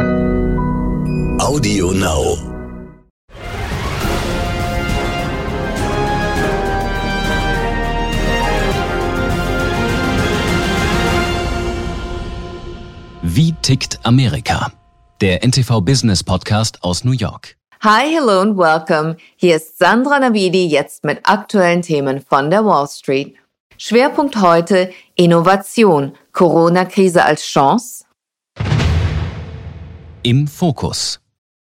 Audio Now. Wie tickt Amerika? Der NTV Business Podcast aus New York. Hi, hello und welcome. Hier ist Sandra Navidi jetzt mit aktuellen Themen von der Wall Street. Schwerpunkt heute Innovation, Corona-Krise als Chance. Im Fokus.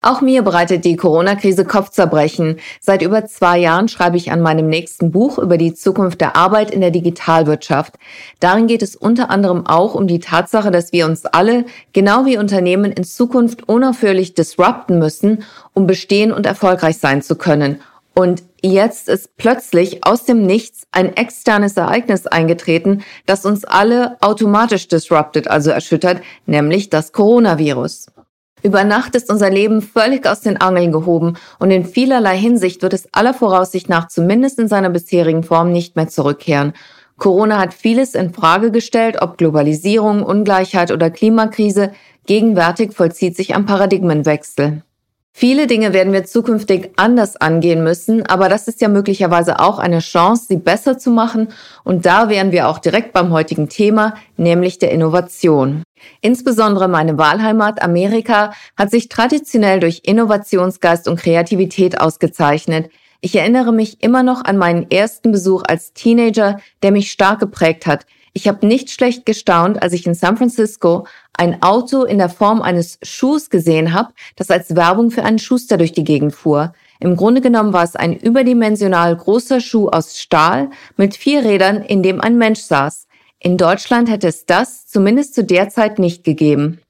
Auch mir bereitet die Corona-Krise Kopfzerbrechen. Seit über zwei Jahren schreibe ich an meinem nächsten Buch über die Zukunft der Arbeit in der Digitalwirtschaft. Darin geht es unter anderem auch um die Tatsache, dass wir uns alle, genau wie Unternehmen, in Zukunft unaufhörlich disrupten müssen, um bestehen und erfolgreich sein zu können. Und jetzt ist plötzlich aus dem Nichts ein externes Ereignis eingetreten, das uns alle automatisch disrupted, also erschüttert, nämlich das Coronavirus. Über Nacht ist unser Leben völlig aus den Angeln gehoben und in vielerlei Hinsicht wird es aller Voraussicht nach zumindest in seiner bisherigen Form nicht mehr zurückkehren. Corona hat vieles in Frage gestellt, ob Globalisierung, Ungleichheit oder Klimakrise. Gegenwärtig vollzieht sich ein Paradigmenwechsel. Viele Dinge werden wir zukünftig anders angehen müssen, aber das ist ja möglicherweise auch eine Chance, sie besser zu machen. Und da wären wir auch direkt beim heutigen Thema, nämlich der Innovation. Insbesondere meine Wahlheimat Amerika hat sich traditionell durch Innovationsgeist und Kreativität ausgezeichnet. Ich erinnere mich immer noch an meinen ersten Besuch als Teenager, der mich stark geprägt hat. Ich habe nicht schlecht gestaunt, als ich in San Francisco ein Auto in der Form eines Schuhs gesehen habe, das als Werbung für einen Schuster durch die Gegend fuhr. Im Grunde genommen war es ein überdimensional großer Schuh aus Stahl mit vier Rädern, in dem ein Mensch saß. In Deutschland hätte es das zumindest zu der Zeit nicht gegeben.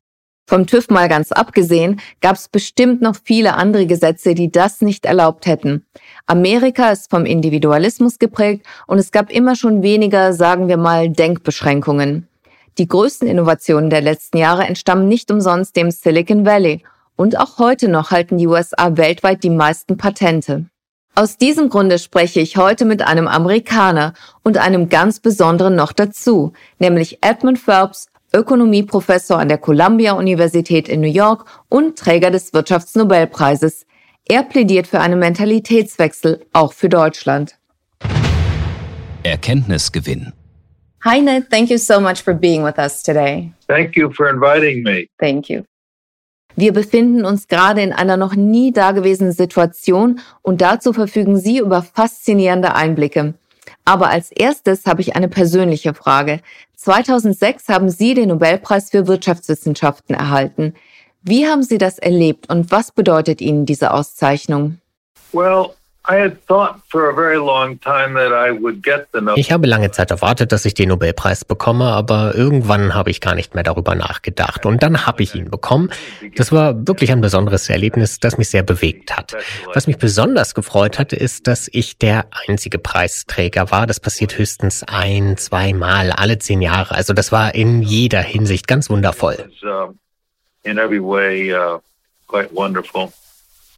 Vom TÜV mal ganz abgesehen, gab es bestimmt noch viele andere Gesetze, die das nicht erlaubt hätten. Amerika ist vom Individualismus geprägt und es gab immer schon weniger, sagen wir mal, Denkbeschränkungen. Die größten Innovationen der letzten Jahre entstammen nicht umsonst dem Silicon Valley und auch heute noch halten die USA weltweit die meisten Patente. Aus diesem Grunde spreche ich heute mit einem Amerikaner und einem ganz besonderen noch dazu, nämlich Edmund Phelps, Ökonomieprofessor an der Columbia Universität in New York und Träger des Wirtschaftsnobelpreises. Er plädiert für einen Mentalitätswechsel, auch für Deutschland. Erkenntnisgewinn. Hi, Ned. Thank you so much for being with us today. Thank you for inviting me. Thank you. Wir befinden uns gerade in einer noch nie dagewesenen Situation und dazu verfügen Sie über faszinierende Einblicke. Aber als erstes habe ich eine persönliche Frage. 2006 haben Sie den Nobelpreis für Wirtschaftswissenschaften erhalten. Wie haben Sie das erlebt und was bedeutet Ihnen diese Auszeichnung? Well, ich habe lange Zeit erwartet, dass ich den Nobelpreis bekomme, aber irgendwann habe ich gar nicht mehr darüber nachgedacht. Und dann habe ich ihn bekommen. Das war wirklich ein besonderes Erlebnis, das mich sehr bewegt hat. Was mich besonders gefreut hat, ist, dass ich der einzige Preisträger war. Das passiert höchstens ein, zweimal alle zehn Jahre. Also das war in jeder Hinsicht ganz wundervoll. In every way, uh, quite wonderful.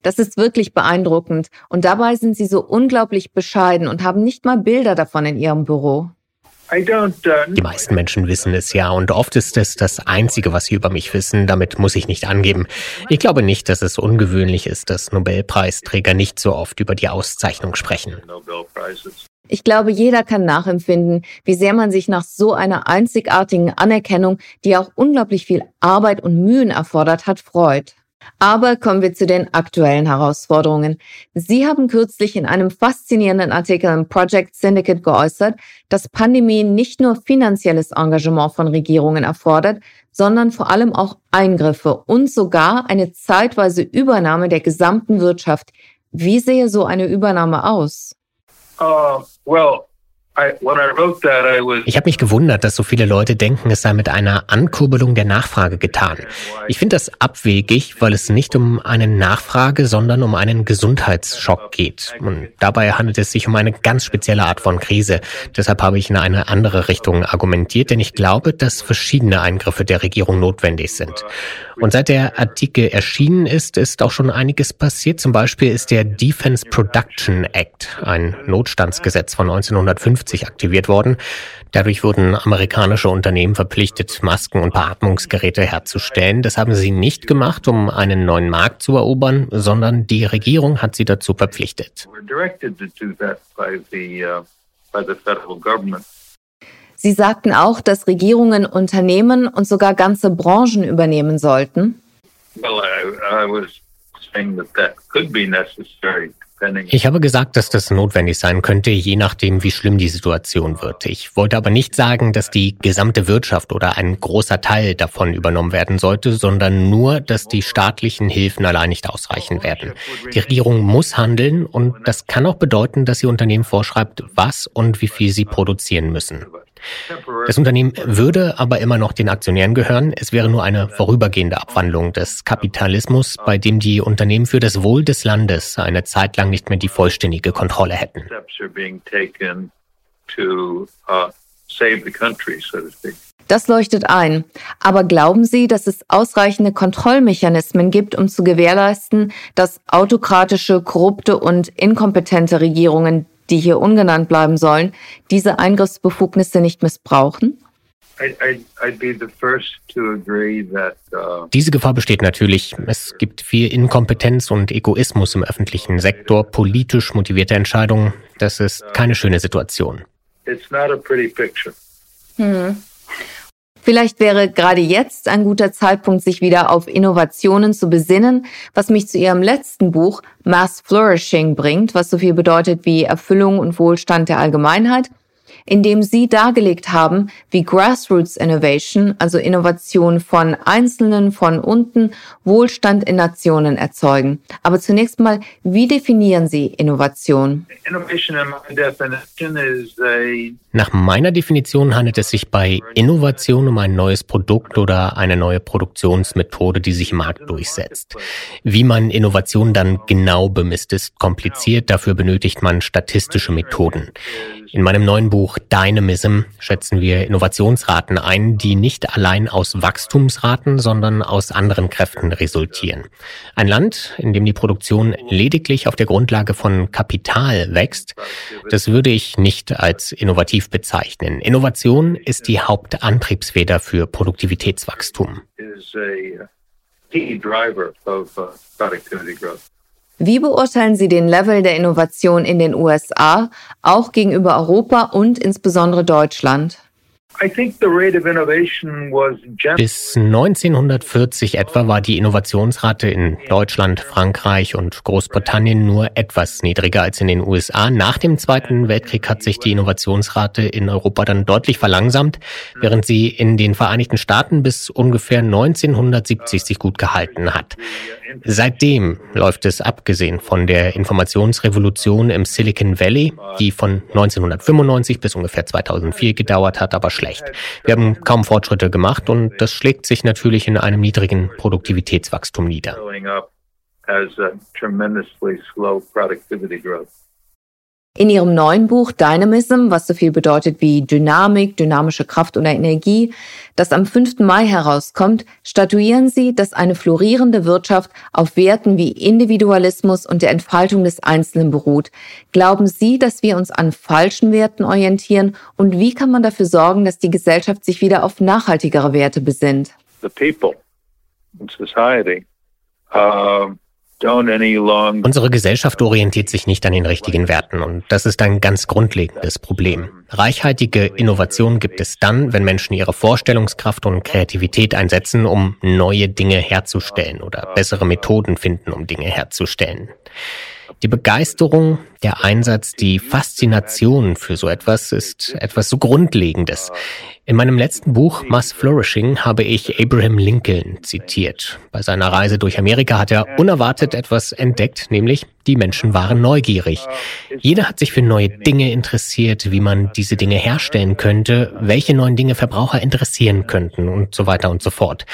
Das ist wirklich beeindruckend. Und dabei sind Sie so unglaublich bescheiden und haben nicht mal Bilder davon in Ihrem Büro. Uh, Die meisten Menschen wissen es ja und oft ist es das Einzige, was sie über mich wissen. Damit muss ich nicht angeben. Ich glaube nicht, dass es ungewöhnlich ist, dass Nobelpreisträger nicht so oft über die Auszeichnung sprechen. Ich glaube, jeder kann nachempfinden, wie sehr man sich nach so einer einzigartigen Anerkennung, die auch unglaublich viel Arbeit und Mühen erfordert hat, freut. Aber kommen wir zu den aktuellen Herausforderungen. Sie haben kürzlich in einem faszinierenden Artikel im Project Syndicate geäußert, dass Pandemie nicht nur finanzielles Engagement von Regierungen erfordert, sondern vor allem auch Eingriffe und sogar eine zeitweise Übernahme der gesamten Wirtschaft. Wie sehe so eine Übernahme aus? Uh, well, ich habe mich gewundert, dass so viele Leute denken, es sei mit einer Ankurbelung der Nachfrage getan. Ich finde das abwegig, weil es nicht um eine Nachfrage, sondern um einen Gesundheitsschock geht. Und dabei handelt es sich um eine ganz spezielle Art von Krise. Deshalb habe ich in eine andere Richtung argumentiert, denn ich glaube, dass verschiedene Eingriffe der Regierung notwendig sind. Und seit der Artikel erschienen ist, ist auch schon einiges passiert. Zum Beispiel ist der Defense Production Act, ein Notstandsgesetz von 1950, 1950 aktiviert worden. Dadurch wurden amerikanische Unternehmen verpflichtet, Masken und Beatmungsgeräte herzustellen. Das haben sie nicht gemacht, um einen neuen Markt zu erobern, sondern die Regierung hat sie dazu verpflichtet. Sie sagten auch, dass Regierungen Unternehmen und sogar ganze Branchen übernehmen sollten. Well, I, I was saying that that could be necessary ich habe gesagt, dass das notwendig sein könnte, je nachdem, wie schlimm die Situation wird. Ich wollte aber nicht sagen, dass die gesamte Wirtschaft oder ein großer Teil davon übernommen werden sollte, sondern nur, dass die staatlichen Hilfen allein nicht ausreichen werden. Die Regierung muss handeln und das kann auch bedeuten, dass sie Unternehmen vorschreibt, was und wie viel sie produzieren müssen. Das Unternehmen würde aber immer noch den Aktionären gehören. Es wäre nur eine vorübergehende Abwandlung des Kapitalismus, bei dem die Unternehmen für das Wohl des Landes eine Zeit lang nicht mehr die vollständige Kontrolle hätten. Das leuchtet ein. Aber glauben Sie, dass es ausreichende Kontrollmechanismen gibt, um zu gewährleisten, dass autokratische, korrupte und inkompetente Regierungen die hier ungenannt bleiben sollen, diese Eingriffsbefugnisse nicht missbrauchen? Uh, diese Gefahr besteht natürlich. Es gibt viel Inkompetenz und Egoismus im öffentlichen Sektor, politisch motivierte Entscheidungen. Das ist keine schöne Situation. Hm. Vielleicht wäre gerade jetzt ein guter Zeitpunkt, sich wieder auf Innovationen zu besinnen, was mich zu ihrem letzten Buch Mass Flourishing bringt, was so viel bedeutet wie Erfüllung und Wohlstand der Allgemeinheit in dem Sie dargelegt haben, wie Grassroots Innovation, also Innovation von Einzelnen von unten, Wohlstand in Nationen erzeugen. Aber zunächst mal, wie definieren Sie Innovation? Nach meiner Definition handelt es sich bei Innovation um ein neues Produkt oder eine neue Produktionsmethode, die sich im Markt durchsetzt. Wie man Innovation dann genau bemisst, ist kompliziert. Dafür benötigt man statistische Methoden. In meinem neuen Buch Dynamism schätzen wir Innovationsraten ein, die nicht allein aus Wachstumsraten, sondern aus anderen Kräften resultieren. Ein Land, in dem die Produktion lediglich auf der Grundlage von Kapital wächst, das würde ich nicht als innovativ bezeichnen. Innovation ist die Hauptantriebsfeder für Produktivitätswachstum. Wie beurteilen Sie den Level der Innovation in den USA, auch gegenüber Europa und insbesondere Deutschland? Bis 1940 etwa war die Innovationsrate in Deutschland, Frankreich und Großbritannien nur etwas niedriger als in den USA. Nach dem Zweiten Weltkrieg hat sich die Innovationsrate in Europa dann deutlich verlangsamt, während sie in den Vereinigten Staaten bis ungefähr 1970 sich gut gehalten hat. Seitdem läuft es abgesehen von der Informationsrevolution im Silicon Valley, die von 1995 bis ungefähr 2004 gedauert hat, aber schlecht. Wir haben kaum Fortschritte gemacht und das schlägt sich natürlich in einem niedrigen Produktivitätswachstum nieder. In ihrem neuen Buch Dynamism, was so viel bedeutet wie Dynamik, dynamische Kraft oder Energie, das am 5. Mai herauskommt, statuieren sie, dass eine florierende Wirtschaft auf Werten wie Individualismus und der Entfaltung des Einzelnen beruht. Glauben Sie, dass wir uns an falschen Werten orientieren? Und wie kann man dafür sorgen, dass die Gesellschaft sich wieder auf nachhaltigere Werte besinnt? The people in society. Um Unsere Gesellschaft orientiert sich nicht an den richtigen Werten und das ist ein ganz grundlegendes Problem. Reichhaltige Innovation gibt es dann, wenn Menschen ihre Vorstellungskraft und Kreativität einsetzen, um neue Dinge herzustellen oder bessere Methoden finden, um Dinge herzustellen. Die Begeisterung, der Einsatz, die Faszination für so etwas ist etwas so Grundlegendes. In meinem letzten Buch Mass Flourishing habe ich Abraham Lincoln zitiert. Bei seiner Reise durch Amerika hat er unerwartet etwas entdeckt, nämlich die Menschen waren neugierig. Jeder hat sich für neue Dinge interessiert, wie man diese Dinge herstellen könnte, welche neuen Dinge Verbraucher interessieren könnten und so weiter und so fort.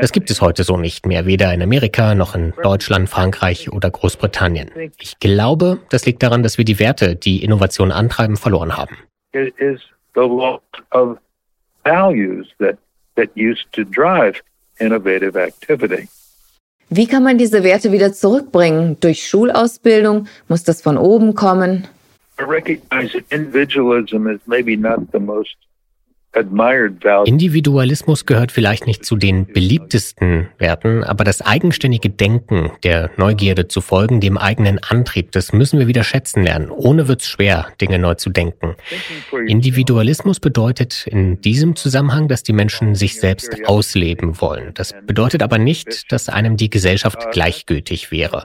Das gibt es heute so nicht mehr, weder in Amerika noch in Deutschland, Frankreich oder Großbritannien. Ich glaube, das liegt daran, dass wir die Werte, die Innovation antreiben, verloren haben values that, that used to drive innovative activity. Wie kann man diese Werte wieder zurückbringen? Durch Schulausbildung? Muss das von oben kommen? I recognize that individualism is maybe not the most Individualismus gehört vielleicht nicht zu den beliebtesten Werten, aber das eigenständige Denken, der Neugierde zu folgen, dem eigenen Antrieb, das müssen wir wieder schätzen lernen. Ohne wird's schwer, Dinge neu zu denken. Individualismus bedeutet in diesem Zusammenhang, dass die Menschen sich selbst ausleben wollen. Das bedeutet aber nicht, dass einem die Gesellschaft gleichgültig wäre.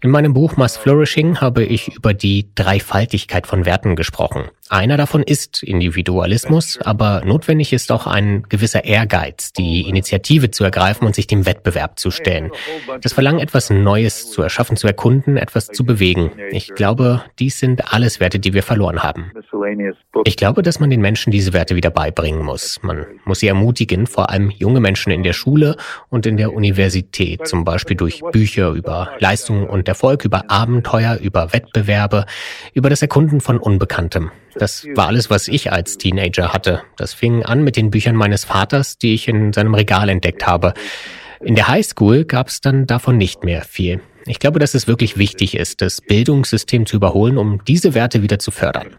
In meinem Buch Mass Flourishing habe ich über die Dreifaltigkeit von Werten gesprochen. Einer davon ist Individualismus, aber notwendig ist auch ein gewisser Ehrgeiz, die Initiative zu ergreifen und sich dem Wettbewerb zu stellen. Das Verlangen, etwas Neues zu erschaffen, zu erkunden, etwas zu bewegen. Ich glaube, dies sind alles Werte, die wir verloren haben. Ich glaube, dass man den Menschen diese Werte wieder beibringen muss. Man muss sie ermutigen, vor allem junge Menschen in der Schule und in der Universität, zum Beispiel durch Bücher über Leistung und Erfolg, über Abenteuer, über Wettbewerbe, über das Erkunden von Unbekanntem. Das war alles, was ich als Teenager hatte. Das fing an mit den Büchern meines Vaters, die ich in seinem Regal entdeckt habe. In der Highschool gab es dann davon nicht mehr viel. Ich glaube, dass es wirklich wichtig ist, das Bildungssystem zu überholen, um diese Werte wieder zu fördern.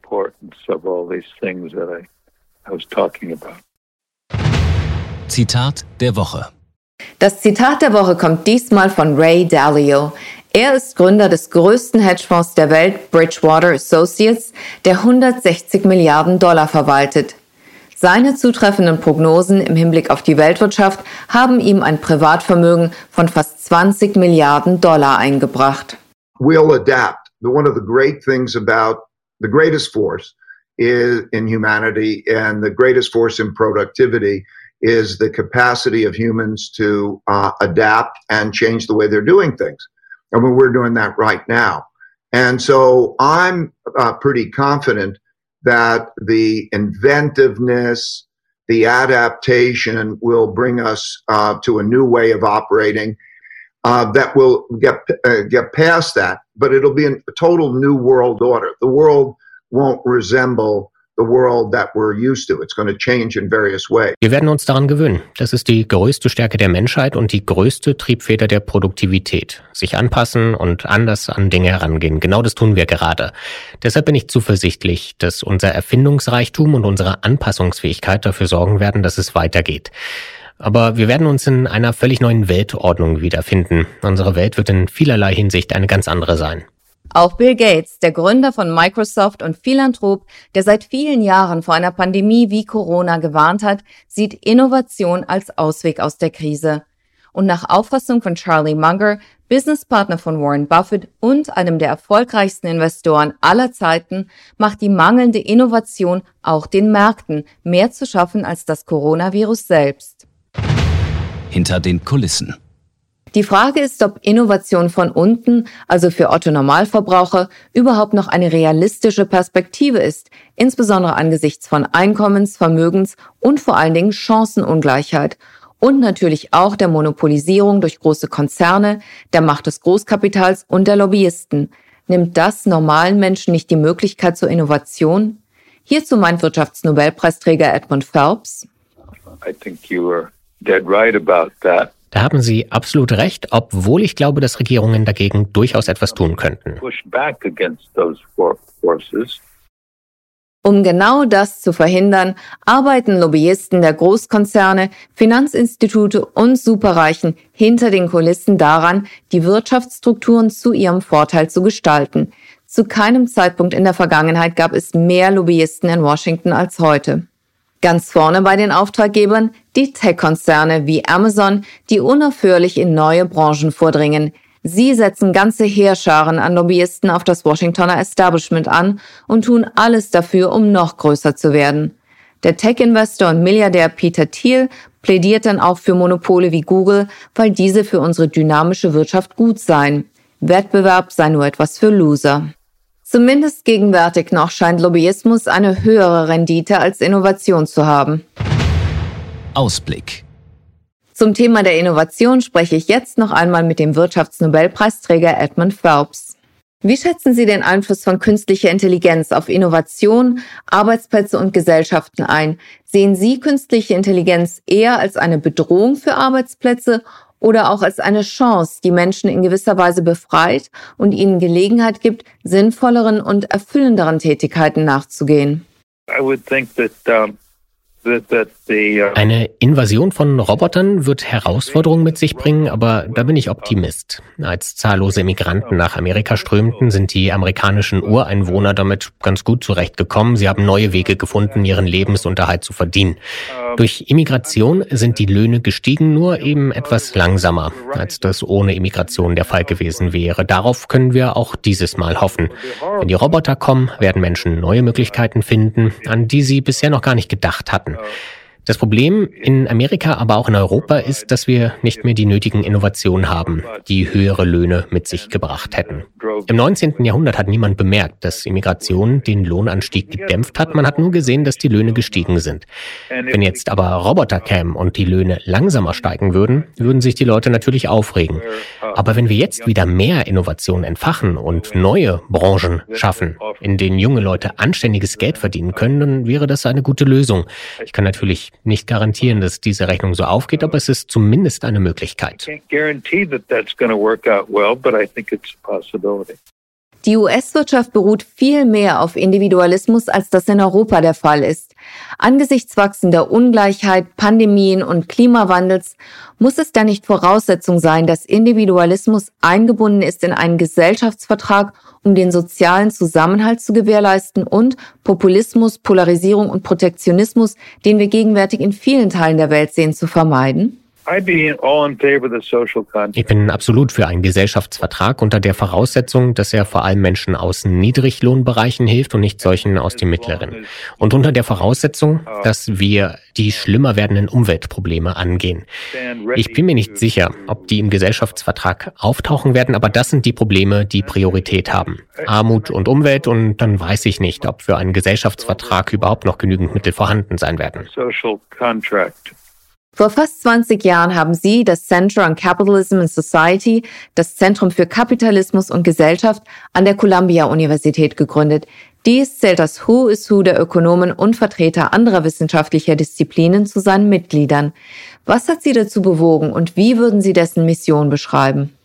Zitat der Woche. Das Zitat der Woche kommt diesmal von Ray Dalio. Er ist Gründer des größten Hedgefonds der Welt, Bridgewater Associates, der 160 Milliarden Dollar verwaltet. Seine zutreffenden Prognosen im Hinblick auf die Weltwirtschaft haben ihm ein Privatvermögen von fast 20 Milliarden Dollar eingebracht. We'll adapt. One of the great things about the greatest force in humanity and the greatest force in productivity is the capacity of humans to uh, adapt and change the way they're doing things. And we're doing that right now. And so I'm uh, pretty confident that the inventiveness, the adaptation will bring us uh, to a new way of operating uh, that will get uh, get past that. But it'll be a total new world order. The world won't resemble Wir werden uns daran gewöhnen. Das ist die größte Stärke der Menschheit und die größte Triebfeder der Produktivität. Sich anpassen und anders an Dinge herangehen. Genau das tun wir gerade. Deshalb bin ich zuversichtlich, dass unser Erfindungsreichtum und unsere Anpassungsfähigkeit dafür sorgen werden, dass es weitergeht. Aber wir werden uns in einer völlig neuen Weltordnung wiederfinden. Unsere Welt wird in vielerlei Hinsicht eine ganz andere sein. Auch Bill Gates, der Gründer von Microsoft und Philanthrop, der seit vielen Jahren vor einer Pandemie wie Corona gewarnt hat, sieht Innovation als Ausweg aus der Krise. Und nach Auffassung von Charlie Munger, Businesspartner von Warren Buffett und einem der erfolgreichsten Investoren aller Zeiten, macht die mangelnde Innovation auch den Märkten mehr zu schaffen als das Coronavirus selbst. Hinter den Kulissen. Die Frage ist, ob Innovation von unten, also für Otto Normalverbraucher, überhaupt noch eine realistische Perspektive ist, insbesondere angesichts von Einkommens-, Vermögens- und vor allen Dingen Chancenungleichheit und natürlich auch der Monopolisierung durch große Konzerne, der Macht des Großkapitals und der Lobbyisten. Nimmt das normalen Menschen nicht die Möglichkeit zur Innovation? Hierzu meint Wirtschaftsnobelpreisträger Edmund Phelps. I think you were dead right about that. Da haben Sie absolut recht, obwohl ich glaube, dass Regierungen dagegen durchaus etwas tun könnten. Um genau das zu verhindern, arbeiten Lobbyisten der Großkonzerne, Finanzinstitute und Superreichen hinter den Kulissen daran, die Wirtschaftsstrukturen zu ihrem Vorteil zu gestalten. Zu keinem Zeitpunkt in der Vergangenheit gab es mehr Lobbyisten in Washington als heute. Ganz vorne bei den Auftraggebern die Tech-Konzerne wie Amazon, die unaufhörlich in neue Branchen vordringen. Sie setzen ganze Heerscharen an Lobbyisten auf das Washingtoner Establishment an und tun alles dafür, um noch größer zu werden. Der Tech-Investor und Milliardär Peter Thiel plädiert dann auch für Monopole wie Google, weil diese für unsere dynamische Wirtschaft gut seien. Wettbewerb sei nur etwas für Loser. Zumindest gegenwärtig noch scheint Lobbyismus eine höhere Rendite als Innovation zu haben. Ausblick. Zum Thema der Innovation spreche ich jetzt noch einmal mit dem Wirtschaftsnobelpreisträger Edmund Phelps. Wie schätzen Sie den Einfluss von künstlicher Intelligenz auf Innovation, Arbeitsplätze und Gesellschaften ein? Sehen Sie künstliche Intelligenz eher als eine Bedrohung für Arbeitsplätze oder auch als eine Chance, die Menschen in gewisser Weise befreit und ihnen Gelegenheit gibt, sinnvolleren und erfüllenderen Tätigkeiten nachzugehen. I would think that um, Eine Invasion von Robotern wird Herausforderungen mit sich bringen, aber da bin ich Optimist. Als zahllose Immigranten nach Amerika strömten, sind die amerikanischen Ureinwohner damit ganz gut zurechtgekommen. Sie haben neue Wege gefunden, ihren Lebensunterhalt zu verdienen. Durch Immigration sind die Löhne gestiegen, nur eben etwas langsamer, als das ohne Immigration der Fall gewesen wäre. Darauf können wir auch dieses Mal hoffen. Wenn die Roboter kommen, werden Menschen neue Möglichkeiten finden, an die sie bisher noch gar nicht gedacht hatten. Oh. Das Problem in Amerika, aber auch in Europa ist, dass wir nicht mehr die nötigen Innovationen haben, die höhere Löhne mit sich gebracht hätten. Im 19. Jahrhundert hat niemand bemerkt, dass Immigration den Lohnanstieg gedämpft hat. Man hat nur gesehen, dass die Löhne gestiegen sind. Wenn jetzt aber Roboter kämen und die Löhne langsamer steigen würden, würden sich die Leute natürlich aufregen. Aber wenn wir jetzt wieder mehr Innovation entfachen und neue Branchen schaffen, in denen junge Leute anständiges Geld verdienen können, dann wäre das eine gute Lösung. Ich kann natürlich nicht garantieren, dass diese Rechnung so aufgeht, aber es ist zumindest eine Möglichkeit. Die US-Wirtschaft beruht viel mehr auf Individualismus, als das in Europa der Fall ist. Angesichts wachsender Ungleichheit, Pandemien und Klimawandels muss es da nicht Voraussetzung sein, dass Individualismus eingebunden ist in einen Gesellschaftsvertrag um den sozialen Zusammenhalt zu gewährleisten und Populismus, Polarisierung und Protektionismus, den wir gegenwärtig in vielen Teilen der Welt sehen, zu vermeiden? Ich bin absolut für einen Gesellschaftsvertrag unter der Voraussetzung, dass er vor allem Menschen aus Niedriglohnbereichen hilft und nicht solchen aus dem mittleren. Und unter der Voraussetzung, dass wir die schlimmer werdenden Umweltprobleme angehen. Ich bin mir nicht sicher, ob die im Gesellschaftsvertrag auftauchen werden, aber das sind die Probleme, die Priorität haben. Armut und Umwelt und dann weiß ich nicht, ob für einen Gesellschaftsvertrag überhaupt noch genügend Mittel vorhanden sein werden. Vor fast 20 Jahren haben Sie das Center on Capitalism and Society, das Zentrum für Kapitalismus und Gesellschaft an der Columbia Universität gegründet. Dies zählt das Who is Who der Ökonomen und Vertreter anderer wissenschaftlicher Disziplinen zu seinen Mitgliedern. Was hat Sie dazu bewogen und wie würden Sie dessen Mission beschreiben?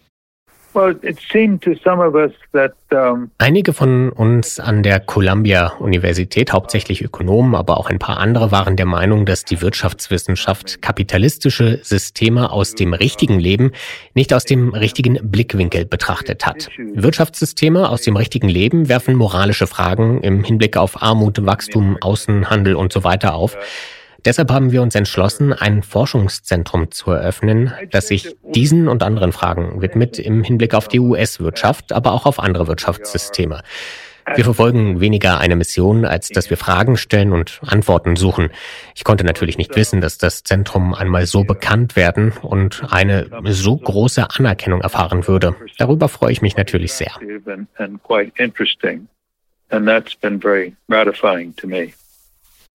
Einige von uns an der Columbia Universität, hauptsächlich Ökonomen, aber auch ein paar andere, waren der Meinung, dass die Wirtschaftswissenschaft kapitalistische Systeme aus dem richtigen Leben nicht aus dem richtigen Blickwinkel betrachtet hat. Wirtschaftssysteme aus dem richtigen Leben werfen moralische Fragen im Hinblick auf Armut, Wachstum, Außenhandel und so weiter auf. Deshalb haben wir uns entschlossen, ein Forschungszentrum zu eröffnen, das sich diesen und anderen Fragen widmet im Hinblick auf die US-Wirtschaft, aber auch auf andere Wirtschaftssysteme. Wir verfolgen weniger eine Mission, als dass wir Fragen stellen und Antworten suchen. Ich konnte natürlich nicht wissen, dass das Zentrum einmal so bekannt werden und eine so große Anerkennung erfahren würde. Darüber freue ich mich natürlich sehr. And that's been very gratifying to me.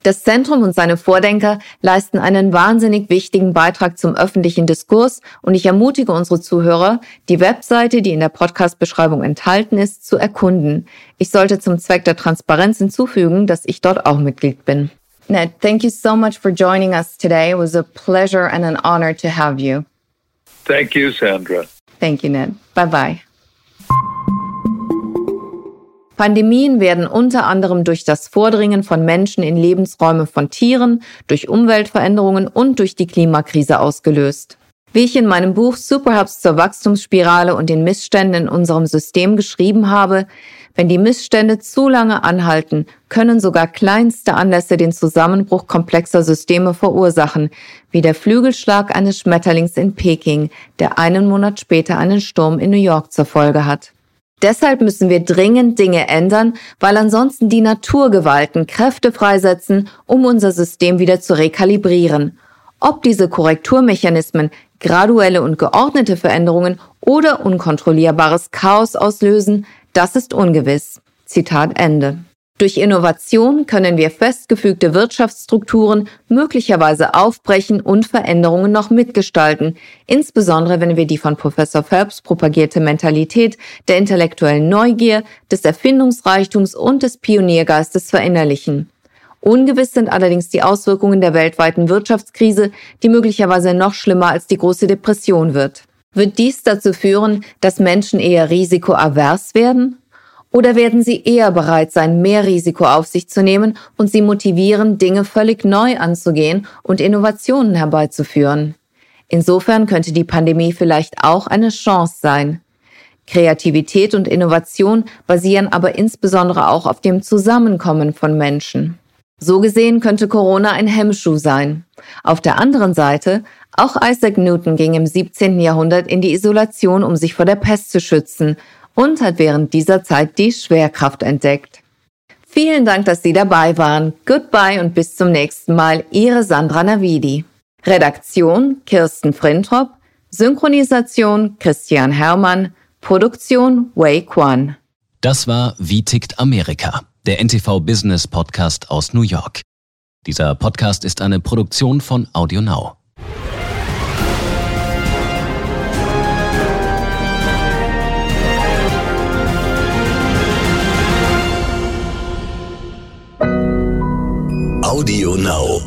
Das Zentrum und seine Vordenker leisten einen wahnsinnig wichtigen Beitrag zum öffentlichen Diskurs und ich ermutige unsere Zuhörer, die Webseite, die in der Podcast-Beschreibung enthalten ist, zu erkunden. Ich sollte zum Zweck der Transparenz hinzufügen, dass ich dort auch Mitglied bin. Ned, thank you so much for joining us today. It was a pleasure and an honor to have you. Thank you, Sandra. Thank you, Ned. Bye bye. Pandemien werden unter anderem durch das Vordringen von Menschen in Lebensräume von Tieren, durch Umweltveränderungen und durch die Klimakrise ausgelöst. Wie ich in meinem Buch Superhubs zur Wachstumsspirale und den Missständen in unserem System geschrieben habe, wenn die Missstände zu lange anhalten, können sogar kleinste Anlässe den Zusammenbruch komplexer Systeme verursachen, wie der Flügelschlag eines Schmetterlings in Peking, der einen Monat später einen Sturm in New York zur Folge hat. Deshalb müssen wir dringend Dinge ändern, weil ansonsten die Naturgewalten Kräfte freisetzen, um unser System wieder zu rekalibrieren. Ob diese Korrekturmechanismen graduelle und geordnete Veränderungen oder unkontrollierbares Chaos auslösen, das ist ungewiss. Zitat Ende. Durch Innovation können wir festgefügte Wirtschaftsstrukturen möglicherweise aufbrechen und Veränderungen noch mitgestalten, insbesondere wenn wir die von Professor Phelps propagierte Mentalität der intellektuellen Neugier, des Erfindungsreichtums und des Pioniergeistes verinnerlichen. Ungewiss sind allerdings die Auswirkungen der weltweiten Wirtschaftskrise, die möglicherweise noch schlimmer als die große Depression wird. Wird dies dazu führen, dass Menschen eher risikoavers werden? Oder werden sie eher bereit sein, mehr Risiko auf sich zu nehmen und sie motivieren, Dinge völlig neu anzugehen und Innovationen herbeizuführen? Insofern könnte die Pandemie vielleicht auch eine Chance sein. Kreativität und Innovation basieren aber insbesondere auch auf dem Zusammenkommen von Menschen. So gesehen könnte Corona ein Hemmschuh sein. Auf der anderen Seite, auch Isaac Newton ging im 17. Jahrhundert in die Isolation, um sich vor der Pest zu schützen und hat während dieser Zeit die Schwerkraft entdeckt. Vielen Dank, dass Sie dabei waren. Goodbye und bis zum nächsten Mal. Ihre Sandra Navidi. Redaktion Kirsten Frintrop. Synchronisation Christian Hermann. Produktion Wei Quan. Das war Wie tickt Amerika, der NTV Business Podcast aus New York. Dieser Podcast ist eine Produktion von AudioNow. Audio Now.